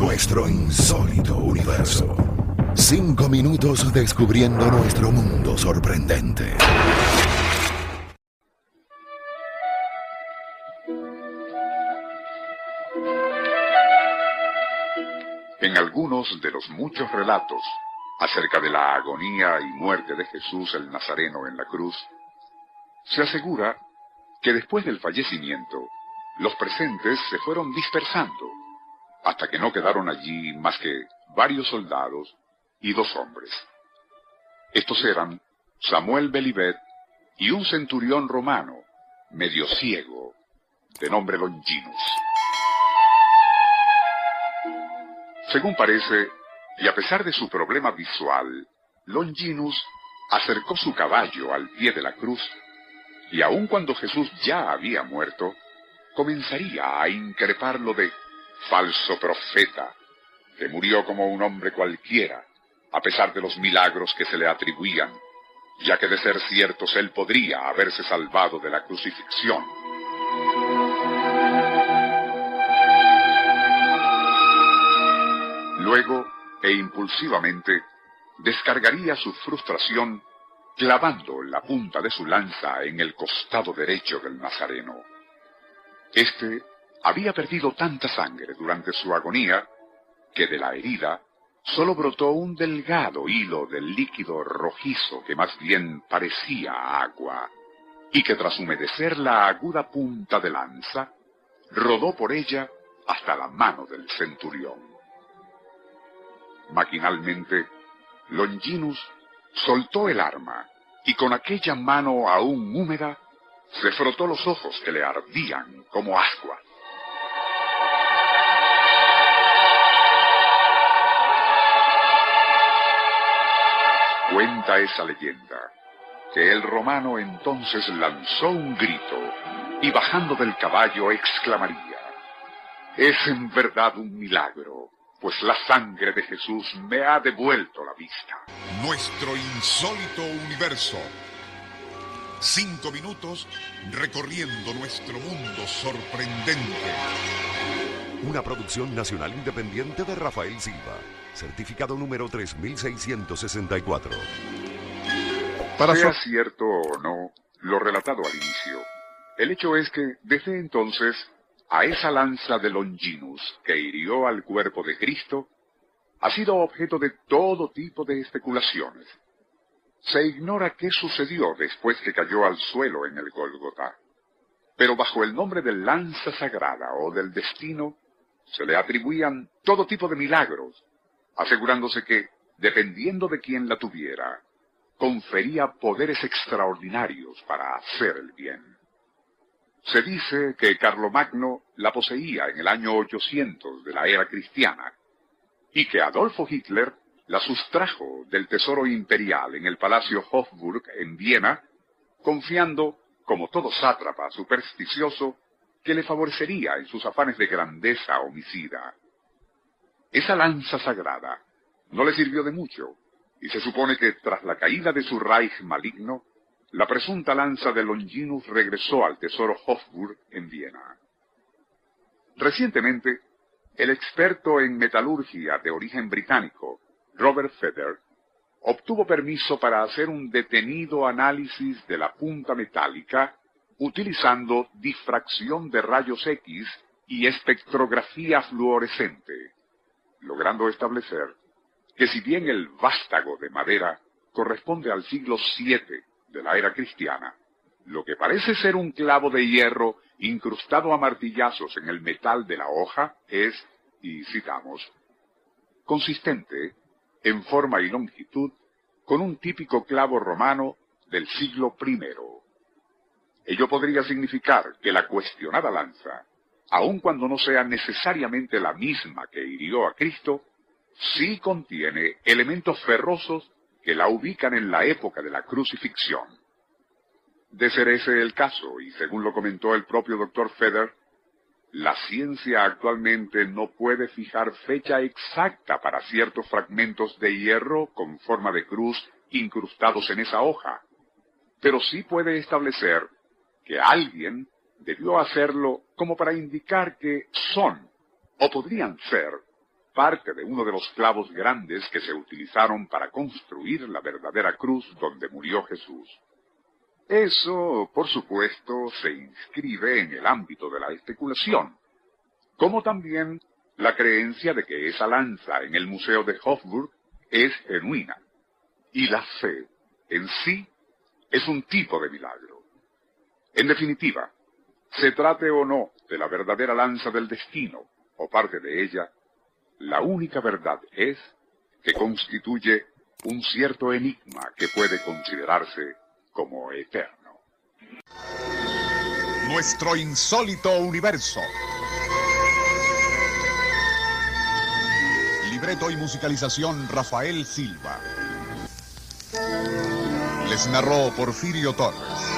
Nuestro insólito universo. Cinco minutos descubriendo nuestro mundo sorprendente. En algunos de los muchos relatos acerca de la agonía y muerte de Jesús el Nazareno en la cruz, se asegura que después del fallecimiento, los presentes se fueron dispersando, hasta que no quedaron allí más que varios soldados y dos hombres. Estos eran Samuel Belibet y un centurión romano, medio ciego, de nombre Longinus. Según parece, y a pesar de su problema visual, Longinus acercó su caballo al pie de la cruz, y aun cuando Jesús ya había muerto, comenzaría a increparlo de falso profeta, que murió como un hombre cualquiera, a pesar de los milagros que se le atribuían, ya que de ser ciertos él podría haberse salvado de la crucifixión. Luego, e impulsivamente, descargaría su frustración clavando la punta de su lanza en el costado derecho del Nazareno. Este había perdido tanta sangre durante su agonía que de la herida solo brotó un delgado hilo de líquido rojizo que más bien parecía agua, y que tras humedecer la aguda punta de lanza, rodó por ella hasta la mano del centurión. Maquinalmente, Longinus soltó el arma y con aquella mano aún húmeda se frotó los ojos que le ardían como agua. Cuenta esa leyenda que el romano entonces lanzó un grito y bajando del caballo exclamaría, es en verdad un milagro, pues la sangre de Jesús me ha devuelto la vista. Nuestro insólito universo. Cinco minutos recorriendo nuestro mundo sorprendente. Una producción nacional independiente de Rafael Silva. Certificado número 3664. Para sea cierto o no lo relatado al inicio, el hecho es que desde entonces a esa lanza de Longinus que hirió al cuerpo de Cristo ha sido objeto de todo tipo de especulaciones. Se ignora qué sucedió después que cayó al suelo en el Gólgota, pero bajo el nombre de lanza sagrada o del destino se le atribuían todo tipo de milagros, asegurándose que, dependiendo de quién la tuviera, confería poderes extraordinarios para hacer el bien. Se dice que Carlomagno la poseía en el año 800 de la era cristiana y que Adolfo Hitler la sustrajo del tesoro imperial en el Palacio Hofburg en Viena, confiando, como todo sátrapa supersticioso, que le favorecería en sus afanes de grandeza homicida. Esa lanza sagrada no le sirvió de mucho, y se supone que tras la caída de su Reich maligno, la presunta lanza de Longinus regresó al tesoro Hofburg en Viena. Recientemente, el experto en metalurgia de origen británico, Robert Feder, obtuvo permiso para hacer un detenido análisis de la punta metálica utilizando difracción de rayos X y espectrografía fluorescente, logrando establecer que si bien el vástago de madera corresponde al siglo VII de la era cristiana, lo que parece ser un clavo de hierro incrustado a martillazos en el metal de la hoja es, y citamos, consistente en forma y longitud con un típico clavo romano del siglo I. Ello podría significar que la cuestionada lanza, aun cuando no sea necesariamente la misma que hirió a Cristo, sí contiene elementos ferrosos que la ubican en la época de la crucifixión. De ser ese el caso, y según lo comentó el propio doctor Feder, la ciencia actualmente no puede fijar fecha exacta para ciertos fragmentos de hierro con forma de cruz incrustados en esa hoja, pero sí puede establecer que alguien debió hacerlo como para indicar que son, o podrían ser, parte de uno de los clavos grandes que se utilizaron para construir la verdadera cruz donde murió Jesús. Eso, por supuesto, se inscribe en el ámbito de la especulación, como también la creencia de que esa lanza en el Museo de Hofburg es genuina, y la fe en sí es un tipo de milagro. En definitiva, se trate o no de la verdadera lanza del destino o parte de ella, la única verdad es que constituye un cierto enigma que puede considerarse como eterno. Nuestro insólito universo. Libreto y musicalización Rafael Silva. Les narró Porfirio Torres.